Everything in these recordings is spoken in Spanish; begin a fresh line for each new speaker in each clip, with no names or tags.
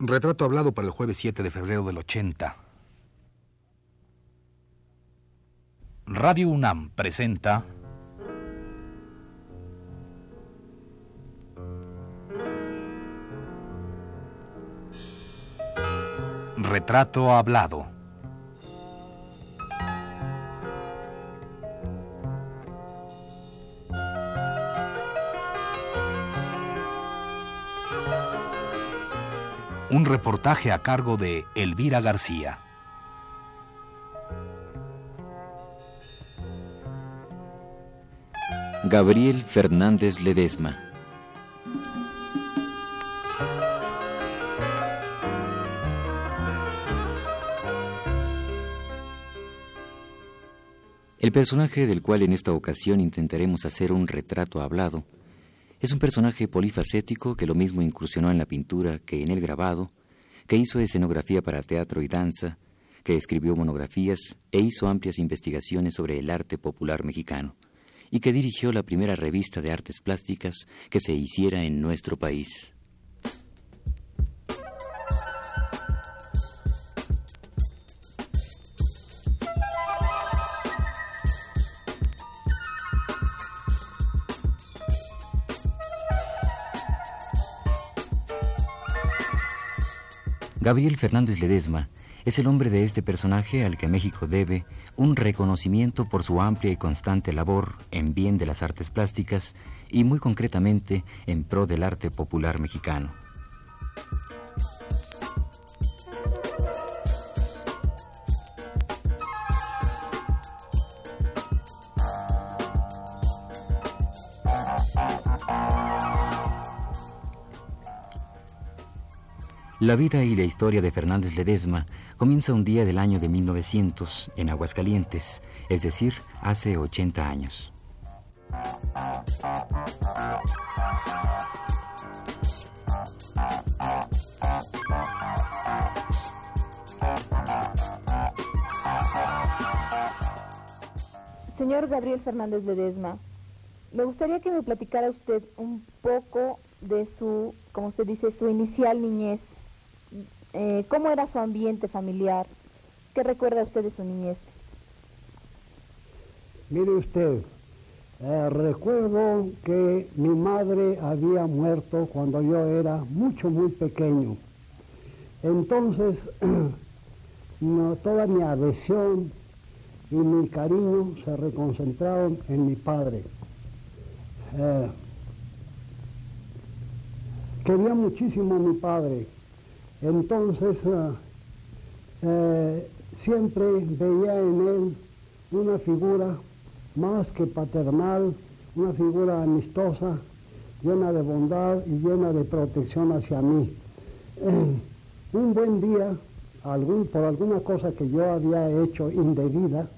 Retrato hablado para el jueves 7 de febrero del 80. Radio UNAM presenta Retrato hablado. Un reportaje a cargo de Elvira García.
Gabriel Fernández Ledesma. El personaje del cual en esta ocasión intentaremos hacer un retrato hablado es un personaje polifacético que lo mismo incursionó en la pintura que en el grabado, que hizo escenografía para teatro y danza, que escribió monografías e hizo amplias investigaciones sobre el arte popular mexicano, y que dirigió la primera revista de artes plásticas que se hiciera en nuestro país. Gabriel Fernández Ledesma es el hombre de este personaje al que México debe un reconocimiento por su amplia y constante labor en bien de las artes plásticas y muy concretamente en pro del arte popular mexicano. La vida y la historia de Fernández Ledesma comienza un día del año de 1900 en Aguascalientes, es decir, hace 80 años.
Señor Gabriel Fernández Ledesma, me gustaría que me platicara usted un poco de su, como usted dice, su inicial niñez eh, ¿Cómo era su ambiente familiar? ¿Qué recuerda usted de su niñez?
Mire usted, eh, recuerdo que mi madre había muerto cuando yo era mucho, muy pequeño. Entonces, toda mi adhesión y mi cariño se reconcentraron en mi padre. Eh, quería muchísimo a mi padre entonces, eh, eh, siempre veía en él una figura más que paternal, una figura amistosa, llena de bondad y llena de protección hacia mí. un buen día, algún, por alguna cosa que yo había hecho indebida,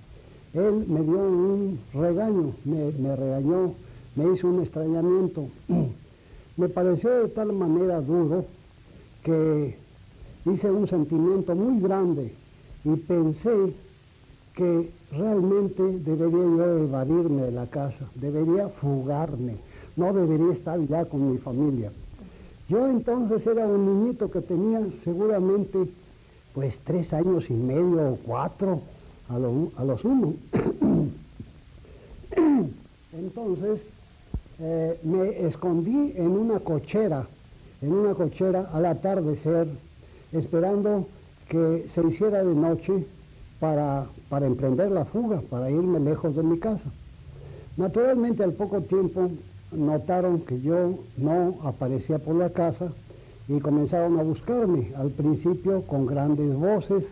él me dio un regaño, me regañó, me hizo un extrañamiento. me pareció de tal manera duro que hice un sentimiento muy grande y pensé que realmente debería yo evadirme de la casa, debería fugarme, no debería estar ya con mi familia. Yo entonces era un niñito que tenía seguramente pues tres años y medio o cuatro a, los uno. entonces eh, me escondí en una cochera, en una cochera al atardecer esperando que se hiciera de noche para, para emprender la fuga, para irme lejos de mi casa. Naturalmente al poco tiempo notaron que yo no aparecía por la casa y comenzaron a buscarme, al principio con grandes voces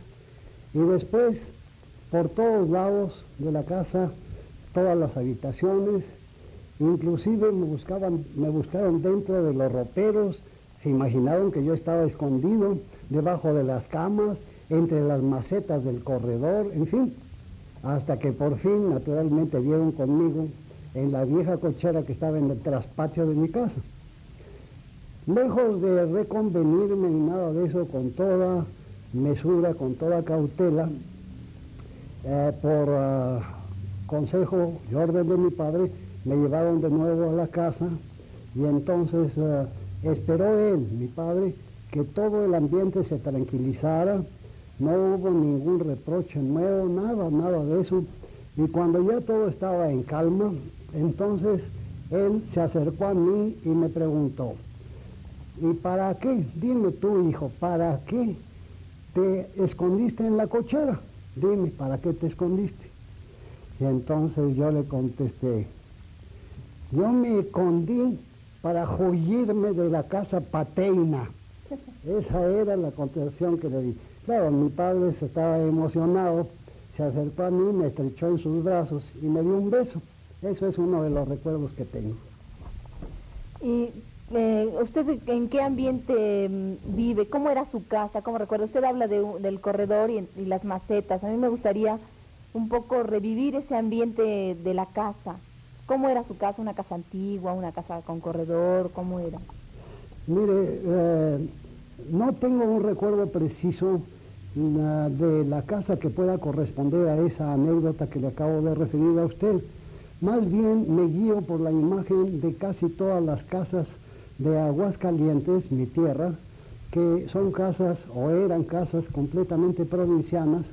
y después por todos lados de la casa, todas las habitaciones, inclusive me buscaban, me buscaron dentro de los roperos, se imaginaron que yo estaba escondido debajo de las camas, entre las macetas del corredor, en fin, hasta que por fin naturalmente dieron conmigo en la vieja cochera que estaba en el traspatio de mi casa. Lejos de reconvenirme ni nada de eso, con toda mesura, con toda cautela, eh, por ah, consejo y orden de mi padre, me llevaron de nuevo a la casa y entonces ah, esperó él, mi padre, que todo el ambiente se tranquilizara, no hubo ningún reproche nuevo, nada, nada de eso. Y cuando ya todo estaba en calma, entonces él se acercó a mí y me preguntó, ¿y para qué? Dime tú, hijo, ¿para qué te escondiste en la cochera? Dime, ¿para qué te escondiste? Y entonces yo le contesté, yo me escondí para joyirme de la casa paterna. Esa era la contestación que le di. Claro, mi padre se estaba emocionado, se acercó a mí, me estrechó en sus brazos y me dio un beso. Eso es uno de los recuerdos que tengo.
¿Y eh, usted en qué ambiente mm, vive? ¿Cómo era su casa? ¿Cómo recuerda? Usted habla del corredor y, y las macetas. A mí me gustaría un poco revivir ese ambiente de la casa. ¿Cómo era su casa? ¿Una casa antigua, una casa con corredor? ¿Cómo era?
Mire, eh, no tengo un recuerdo preciso de la casa que pueda corresponder a esa anécdota que le acabo de referir a usted. Más bien me guío por la imagen de casi todas las casas de Aguascalientes, mi tierra, que son casas o eran casas completamente provincianas,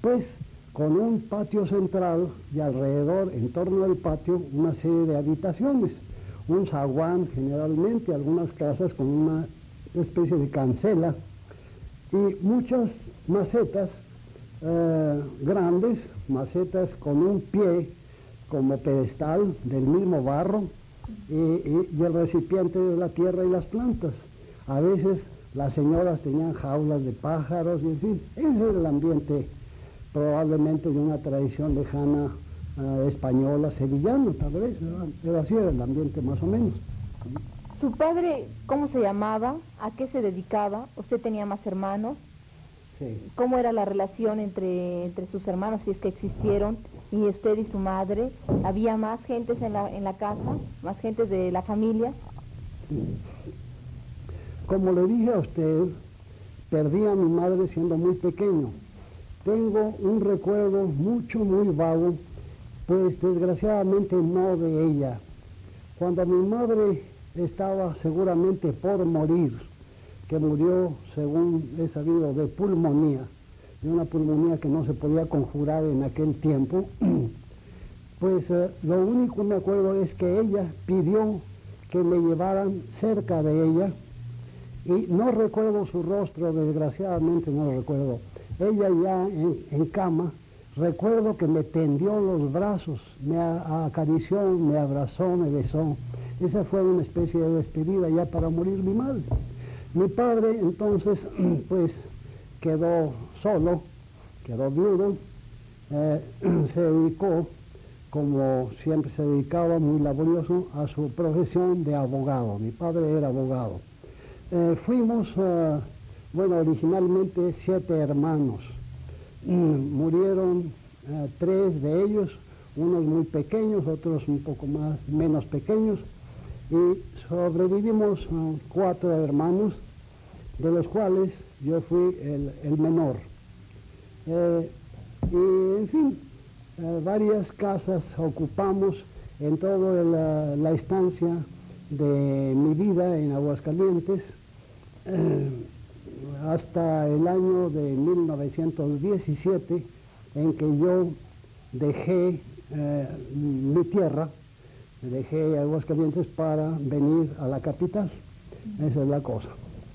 pues con un patio central y alrededor, en torno al patio, una serie de habitaciones, un zaguán generalmente, algunas casas con una especie de cancela y muchas macetas eh, grandes, macetas con un pie como pedestal del mismo barro y, y, el recipiente de la tierra y las plantas. A veces las señoras tenían jaulas de pájaros y en fin, ese era el ambiente probablemente de una tradición lejana uh, española, sevillana tal vez, pero así era el ambiente más o menos.
¿Su padre cómo se llamaba? ¿A qué se dedicaba? ¿Usted tenía más hermanos?
Sí.
¿Cómo era la relación entre, entre sus hermanos, si es que existieron, y usted y su madre? ¿Había más gentes en la, en la casa? ¿Más gentes de la familia?
Como le dije a usted, perdí a mi madre siendo muy pequeño tengo un recuerdo mucho, muy vago, pues desgraciadamente no de ella. Cuando mi madre estaba seguramente por morir, que murió, según he sabido, de pulmonía, de una pulmonía que no se podía conjurar en aquel tiempo, pues eh, lo único que me acuerdo es que ella pidió que me llevaran cerca de ella y no recuerdo su rostro, desgraciadamente no lo recuerdo ella ya en, cama, recuerdo que me tendió los brazos, me acarició, me abrazó, me besó. Esa fue una especie de despedida ya para morir mi madre. Mi padre entonces pues quedó solo, quedó viudo, eh, se dedicó, como siempre se dedicaba, muy laborioso, a su profesión de abogado. Mi padre era abogado. Eh, fuimos... Uh, bueno, originalmente siete hermanos. Mm, murieron eh, tres de ellos, unos muy pequeños, otros un poco más, menos pequeños, y sobrevivimos eh, cuatro hermanos, de los cuales yo fui el, menor. Eh, y en fin, varias casas ocupamos en toda la, estancia de mi vida en Aguascalientes hasta el año de 1917 en que yo dejé eh, mi tierra, dejé Aguascalientes para venir a la capital. Esa es la cosa.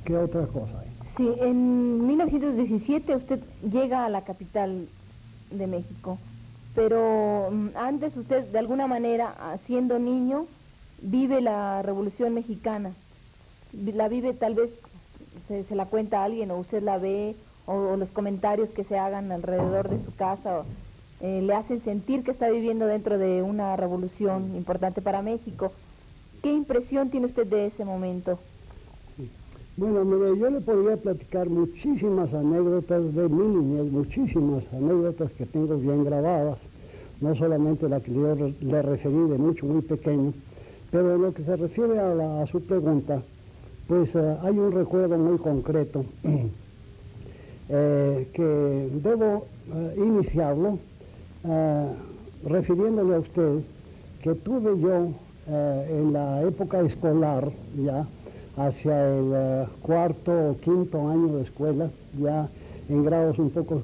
¿Qué otra cosa hay?
Sí, en 1917 usted llega a la capital de México, pero mm, antes usted de alguna manera, siendo niño, vive la Revolución Mexicana. La vive tal vez se, la cuenta alguien o usted la ve o, los comentarios que se hagan alrededor de su casa eh, le hacen sentir que está viviendo dentro de una revolución importante para México. ¿Qué impresión tiene usted de ese momento?
Bueno, mire, yo le podría platicar muchísimas anécdotas de mi niñez, muchísimas anécdotas que tengo bien grabadas, no solamente la que yo le referí de mucho, muy pequeño, pero en lo que se refiere a, a su pregunta, pues eh, hay un recuerdo muy concreto eh, que debo eh, iniciarlo refiriéndole a usted que tuve yo en la época escolar ya hacia el cuarto o quinto año de escuela, ya en grados un poco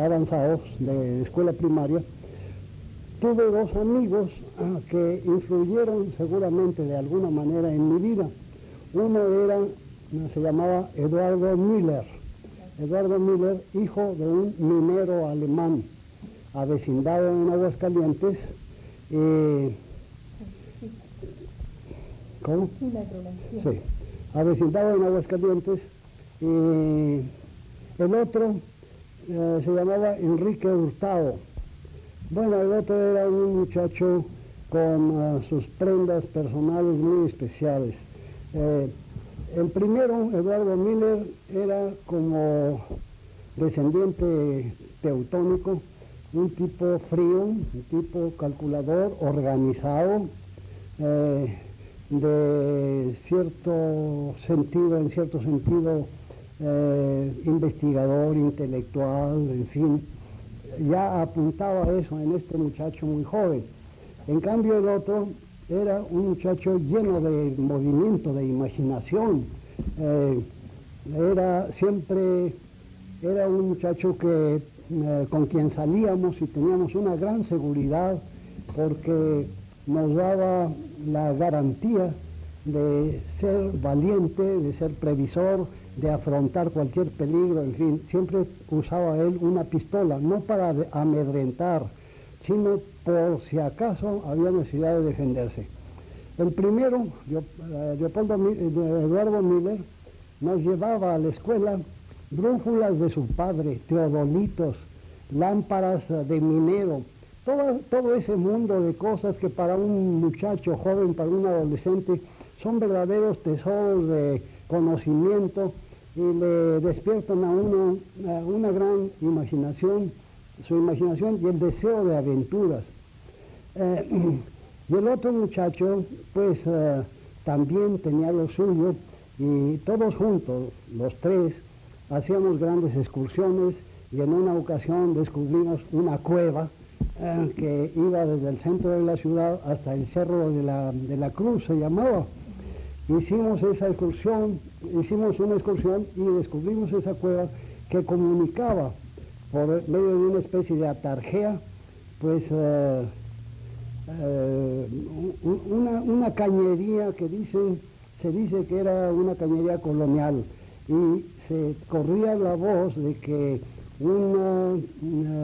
avanzados de escuela primaria, tuve dos amigos ah, que influyeron seguramente de alguna manera en mi vida. Uno era, se llamaba Eduardo Miller. Eduardo Miller, hijo de un minero alemán, avecindado en Aguascalientes. Eh, ¿Cómo? Sí, avecindado en Aguascalientes. Eh, el otro eh, se llamaba Enrique Hurtado. Bueno, el otro era un muchacho con sus prendas personales muy especiales. El primero, Eduardo Miller, era como descendiente teutónico, un tipo frío, un tipo calculador, organizado, eh, de cierto sentido, en cierto sentido, eh, investigador, intelectual, en fin, ya apuntaba eso en este muchacho muy joven. En cambio el otro era un muchacho lleno de movimiento, de imaginación. Eh, era siempre, era un muchacho que, eh, con quien salíamos y teníamos una gran seguridad porque nos daba la garantía de ser valiente, de ser previsor, de afrontar cualquier peligro, en fin, siempre usaba él una pistola, no para amedrentar, sino por si acaso había necesidad de defenderse. El primero, eh, Leopoldo, eh, Eduardo Miller, nos llevaba a la escuela brújulas de su padre, teodolitos, lámparas de minero, todo, todo ese mundo de cosas que para un muchacho joven, para un adolescente, son verdaderos tesoros de conocimiento y le despiertan a uno una gran imaginación su imaginación y el deseo de aventuras. Eh, y el otro muchacho, pues eh, también tenía lo suyo y todos juntos, los tres, hacíamos grandes excursiones y en una ocasión descubrimos una cueva eh, que iba desde el centro de la ciudad hasta el Cerro de la, de la Cruz, se llamaba. Hicimos esa excursión, hicimos una excursión y descubrimos esa cueva que comunicaba por medio de una especie de atarjea, pues eh, eh, una, cañería que dice, se dice que era una cañería colonial. Y se corría la voz de que un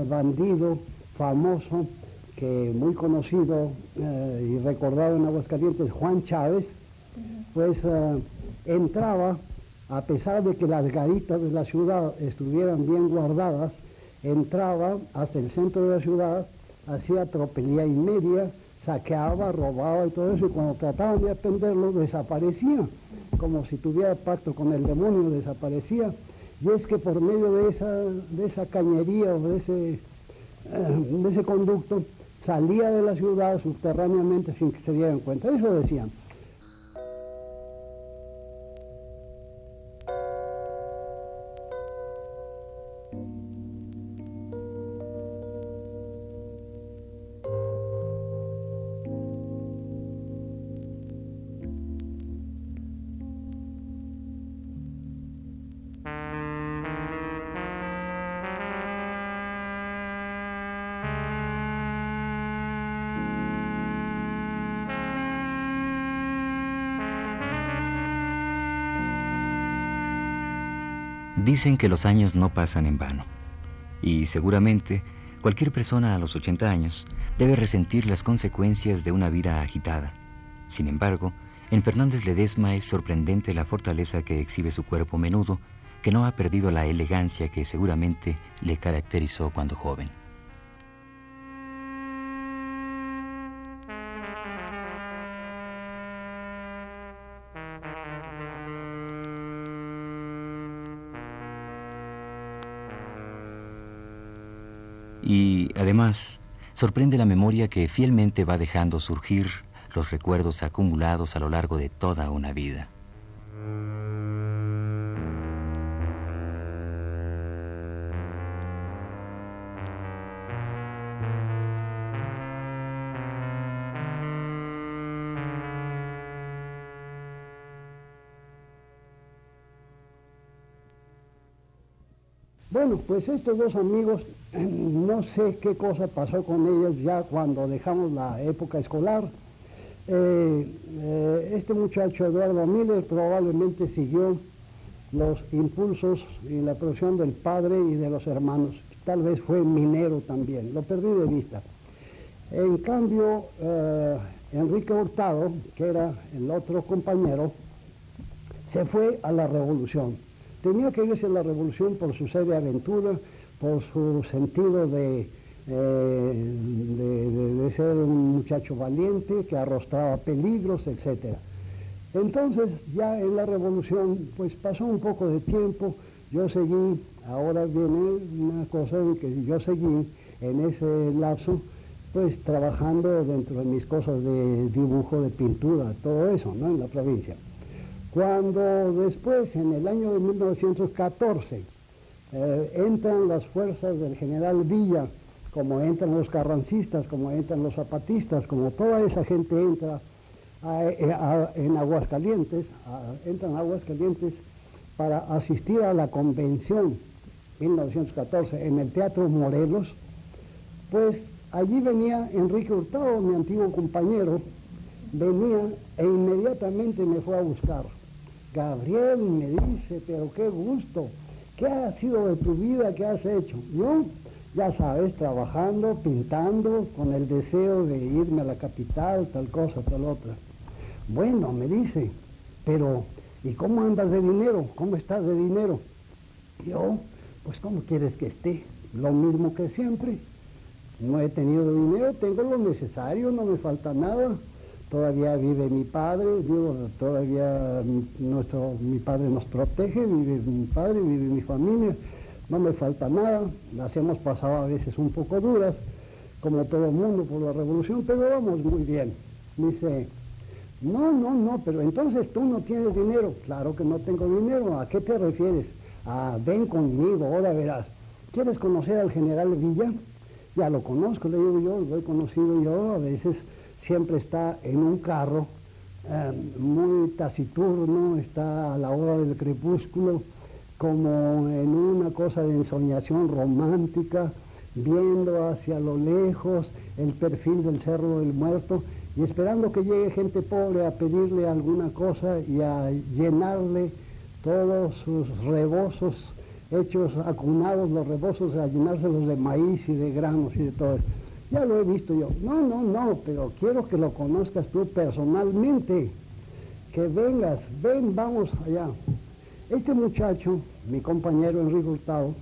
bandido famoso, que muy conocido eh, y recordado en Aguascalientes, Juan Chávez, pues entraba, a pesar de que las garitas de la ciudad estuvieran bien guardadas, entraba hasta el centro de la ciudad, hacía tropelía y media, saqueaba, robaba y todo eso, y cuando trataban de atenderlo desaparecía, como si tuviera pacto con el demonio, desaparecía. Y es que por medio de esa, de esa cañería o de ese, eh, de ese conducto salía de la ciudad subterráneamente sin que se dieran cuenta. Eso decían.
Dicen que los años no pasan en vano. Y seguramente cualquier persona a los 80 años debe resentir las consecuencias de una vida agitada. Sin embargo, en Fernández Ledesma es sorprendente la fortaleza que exhibe su cuerpo menudo, que no ha perdido la elegancia que seguramente le caracterizó cuando joven. Además, sorprende la memoria que fielmente va dejando surgir los recuerdos acumulados a lo largo de toda una vida.
Bueno, pues estos dos amigos no sé qué cosa pasó con ellos ya cuando dejamos la época escolar. Eh, eh, este muchacho Eduardo Miller probablemente siguió los impulsos y la profesión del padre y de los hermanos. Tal vez fue minero también, lo perdí de vista. En cambio, eh, Enrique Hurtado, que era el otro compañero, se fue a la revolución. Tenía que irse a la revolución por su serie de aventura, por su sentido de, eh, de, ser un muchacho valiente que arrostraba peligros, etc. Entonces ya en la revolución pues pasó un poco de tiempo, yo seguí, ahora viene una cosa en que yo seguí en ese lapso pues trabajando dentro de mis cosas de dibujo, de pintura, todo eso, ¿no? En la provincia. Cuando después, en el año de 1914, eh, entran las fuerzas del general Villa, como entran los carrancistas, como entran los zapatistas, como toda esa gente entra eh, en Aguascalientes, entran a Aguascalientes para asistir a la convención 1914 en el Teatro Morelos, pues allí venía Enrique Hurtado, mi antiguo compañero, venía e inmediatamente me fue a buscar. Gabriel me dice, pero qué gusto, ¿qué ha sido de tu vida? ¿Qué has hecho? Yo, ya sabes, trabajando, pintando, con el deseo de irme a la capital, tal cosa, tal otra. Bueno, me dice, pero ¿y cómo andas de dinero? ¿Cómo estás de dinero? Yo, pues ¿cómo quieres que esté? Lo mismo que siempre. No he tenido dinero, tengo lo necesario, no me falta nada todavía vive mi padre, digo, todavía nuestro, mi padre nos protege, vive mi padre, vive mi familia, no me falta nada, las hemos pasado a veces un poco duras, como todo el mundo por la revolución, pero vamos muy bien. Dice, no, no, no, pero entonces tú no tienes dinero. Claro que no tengo dinero, ¿a qué te refieres? Ah, ven conmigo, ahora verás. ¿Quieres conocer al general Villa? Ya lo conozco, le digo yo, lo he conocido yo, a veces siempre está en un carro eh, muy taciturno, está a la hora del crepúsculo, como en una cosa de ensoñación romántica, viendo hacia lo lejos el perfil del Cerro del Muerto y esperando que llegue gente pobre a pedirle alguna cosa y a llenarle todos sus rebozos hechos acunados, los rebozos, a llenárselos de maíz y de granos y de todo eso. Ya lo he visto yo. No, no, no, pero quiero que lo conozcas tú personalmente. Que vengas, ven, vamos allá. Este muchacho, mi compañero Enrique Hurtado,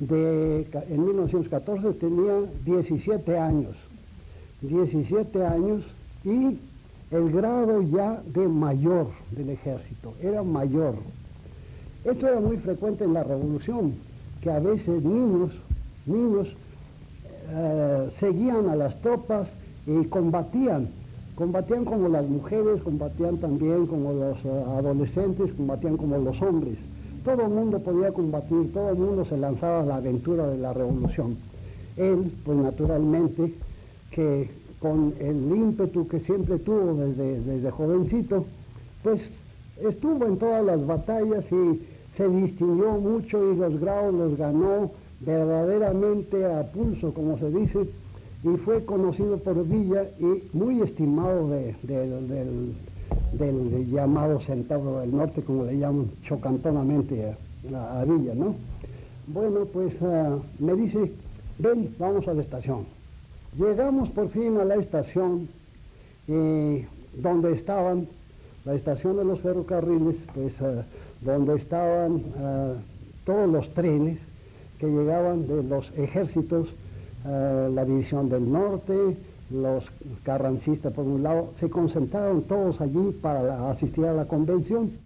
de, en 1914 tenía 17 años. 17 años y el grado ya de mayor del ejército, era mayor. Esto era muy frecuente en la revolución, que a veces niños, niños eh, seguían a las tropas y combatían. Combatían como las mujeres, combatían también como los eh, adolescentes, combatían como los hombres. Todo el mundo podía combatir, todo el mundo se lanzaba a la aventura de la revolución. Él, pues naturalmente, que con el ímpetu que siempre tuvo desde, desde jovencito, pues estuvo en todas las batallas y se distinguió mucho y los grados los ganó verdaderamente a pulso, como se dice, y fue conocido por Villa y muy estimado del, llamado Centauro del Norte, como le llaman chocantonamente a, Villa, ¿no? Bueno, pues ah, me dice, ven, vamos a la estación. Llegamos por fin a la estación donde estaban, la estación de los ferrocarriles, pues ah, donde estaban ah, todos los trenes, llegaban de los ejércitos, eh, la división del norte, los carrancistas por un lado, se concentraron todos allí para asistir a la convención.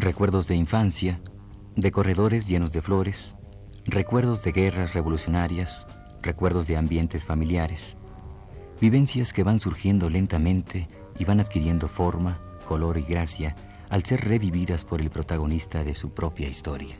Recuerdos de infancia, de corredores llenos de flores, recuerdos de guerras revolucionarias, recuerdos de ambientes familiares, vivencias que van surgiendo lentamente y van adquiriendo forma, color y gracia al ser revividas por el protagonista de su propia historia.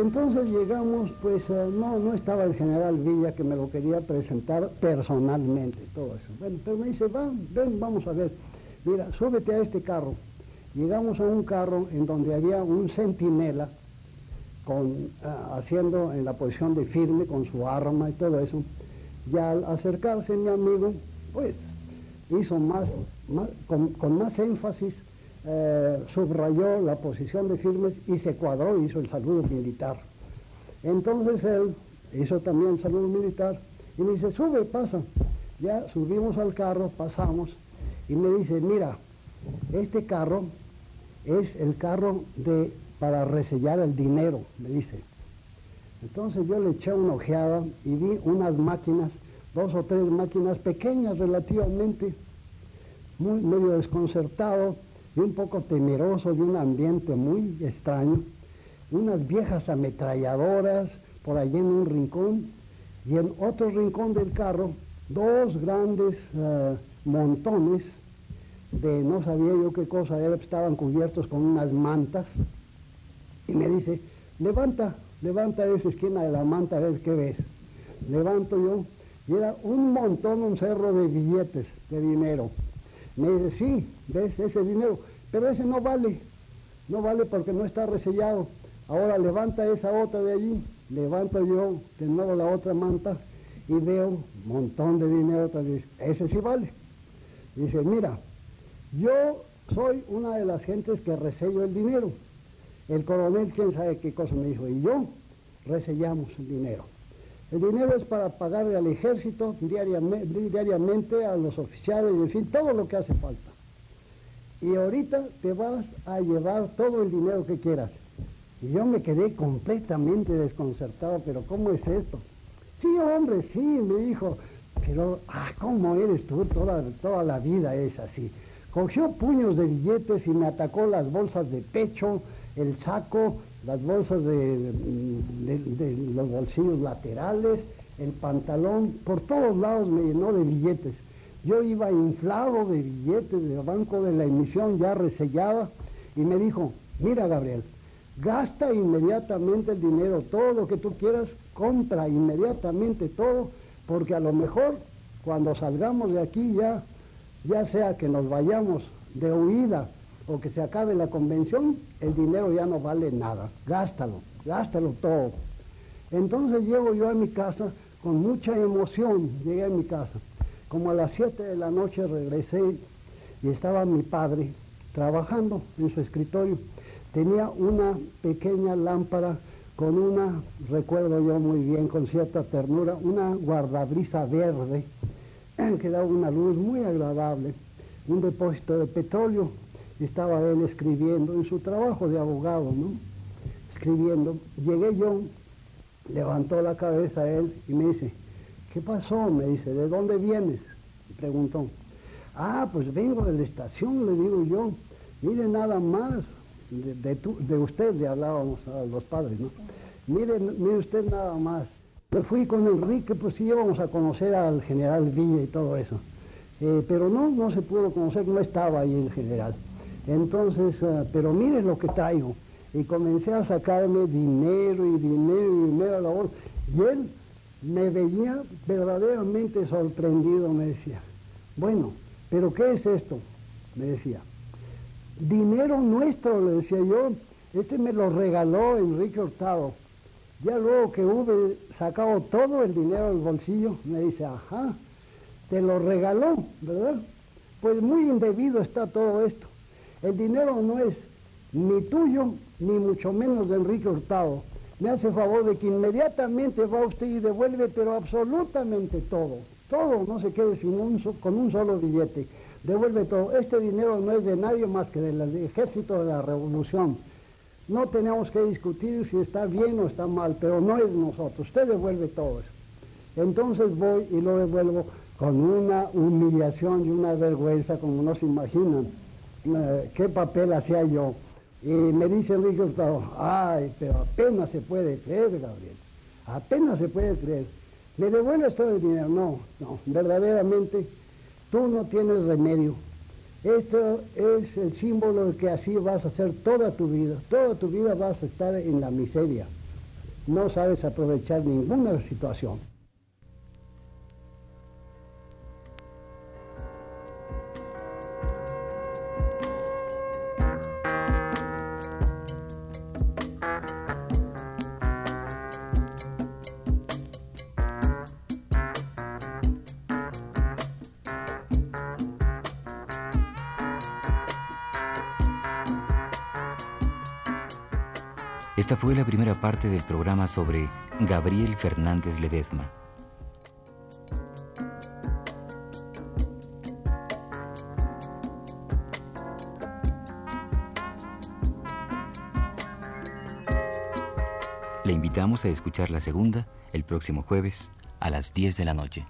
Entonces llegamos, pues eh, no, no estaba el general Villa que me lo quería presentar personalmente, todo eso. Bueno, pero me dice, ven, vamos a ver, mira, súbete a este carro. Llegamos a un carro en donde había un centinela con, eh, haciendo en la posición de firme con su arma y todo eso. Y al acercarse mi amigo, pues hizo más, con más énfasis eh, subrayó la posición de firmes y se cuadró, hizo el saludo militar. Entonces él hizo también el saludo militar y me dice, sube, pasa. Ya subimos al carro, pasamos y me dice, mira, este carro es el carro de, para resellar el dinero, me dice. Entonces yo le eché una ojeada y vi unas máquinas, dos o tres máquinas pequeñas relativamente, muy medio desconcertado, un poco temeroso de un ambiente muy extraño, unas viejas ametralladoras por allí en un rincón y en otro rincón del carro dos grandes eh, montones de no sabía yo qué cosa estaban cubiertos con unas mantas y me dice, levanta, levanta esa esquina de la manta a ver qué ves. Levanto yo y era un montón, un cerro de billetes de dinero. Me dice, sí, ves ese dinero, pero ese no vale, no vale porque no está resellado. Ahora levanta esa otra de allí, levanto yo de nuevo la otra manta y veo un montón de dinero otra vez. Ese sí vale. Dice, mira, yo soy una de las gentes que resello el dinero. El coronel, quién sabe qué cosa me dijo, y yo resellamos el dinero. El dinero es para pagarle al ejército diariamente, diariamente, a los oficiales, en fin, todo lo que hace falta. Y ahorita te vas a llevar todo el dinero que quieras. Y yo me quedé completamente desconcertado, pero ¿cómo es esto? Sí, hombre, sí, me dijo, pero, ah, ¿cómo eres tú? Toda, toda la vida es así. Cogió puños de billetes y me atacó las bolsas de pecho, el saco, las bolsas de, los bolsillos laterales, el pantalón, por todos lados me llenó de billetes. Yo iba inflado de billetes del banco de la emisión ya resellada y me dijo, mira Gabriel, gasta inmediatamente el dinero, todo lo que tú quieras, compra inmediatamente todo, porque a lo mejor cuando salgamos de aquí ya, ya sea que nos vayamos de huida o que se acabe la convención, el dinero ya no vale nada. Gástalo, gástalo todo. Entonces llego yo a mi casa con mucha emoción, llegué a mi casa. Como a las 7 de la noche regresé y estaba mi padre trabajando en su escritorio. Tenía una pequeña lámpara con una, recuerdo yo muy bien, con cierta ternura, una guardabrisa verde que daba una luz muy agradable, un depósito de petróleo estaba él escribiendo en su trabajo de abogado, ¿no? Escribiendo. Llegué yo, levantó la cabeza él y me dice, ¿qué pasó? Me dice, ¿de dónde vienes? Me preguntó. Ah, pues vengo de la estación, le digo yo. Mire nada más, de, usted le hablábamos a los padres, ¿no? Mire, mire usted nada más. Me fui con Enrique, pues sí íbamos a conocer al general Villa y todo eso. Eh, pero no, no se pudo conocer, no estaba ahí el general. Entonces, ah, pero mire lo que traigo. Y comencé a sacarme dinero y dinero y dinero a la bolsa. Y él me veía verdaderamente sorprendido, me decía. Bueno, pero ¿qué es esto? Me decía. Dinero nuestro, le decía yo. Este me lo regaló Enrique Hurtado. Ya luego que hube sacado todo el dinero del bolsillo, me dice, ajá, te lo regaló, ¿verdad? Pues muy indebido está todo esto. El dinero no es ni tuyo, ni mucho menos de Enrique Hurtado. Me hace favor de que inmediatamente va usted y devuelve, pero absolutamente todo. Todo, no se quede sin un, con un solo billete. Devuelve todo. Este dinero no es de nadie más que del ejército de la revolución. No tenemos que discutir si está bien o está mal, pero no es nosotros. Usted devuelve todo eso. Entonces voy y lo devuelvo con una humillación y una vergüenza como no se imaginan. Eh, qué papel hacía yo. Y me dice Enrique Hurtado, ay, pero apenas se puede creer, Gabriel, apenas se puede creer. ¿Me devuelves todo el dinero? No, no, verdaderamente tú no tienes remedio. Esto es el símbolo de que así vas a hacer toda tu vida. Toda tu vida vas a estar en la miseria. No sabes aprovechar ninguna situación.
Esta fue la primera parte del programa sobre Gabriel Fernández Ledesma. Le invitamos a escuchar la segunda el próximo jueves a las 10 de la noche.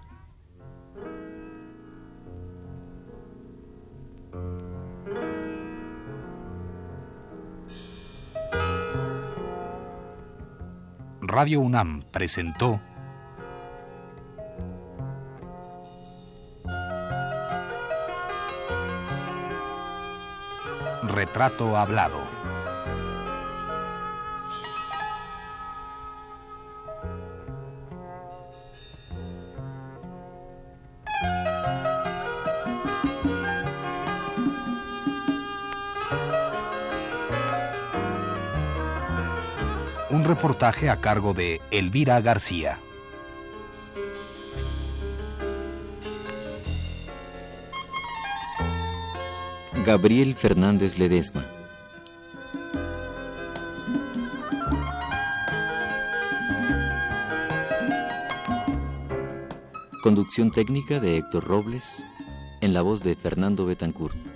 Radio UNAM presentó Retrato Hablado. Un reportaje a cargo de Elvira García.
Gabriel Fernández Ledesma. Conducción técnica de Héctor Robles, en la voz de Fernando Betancourt.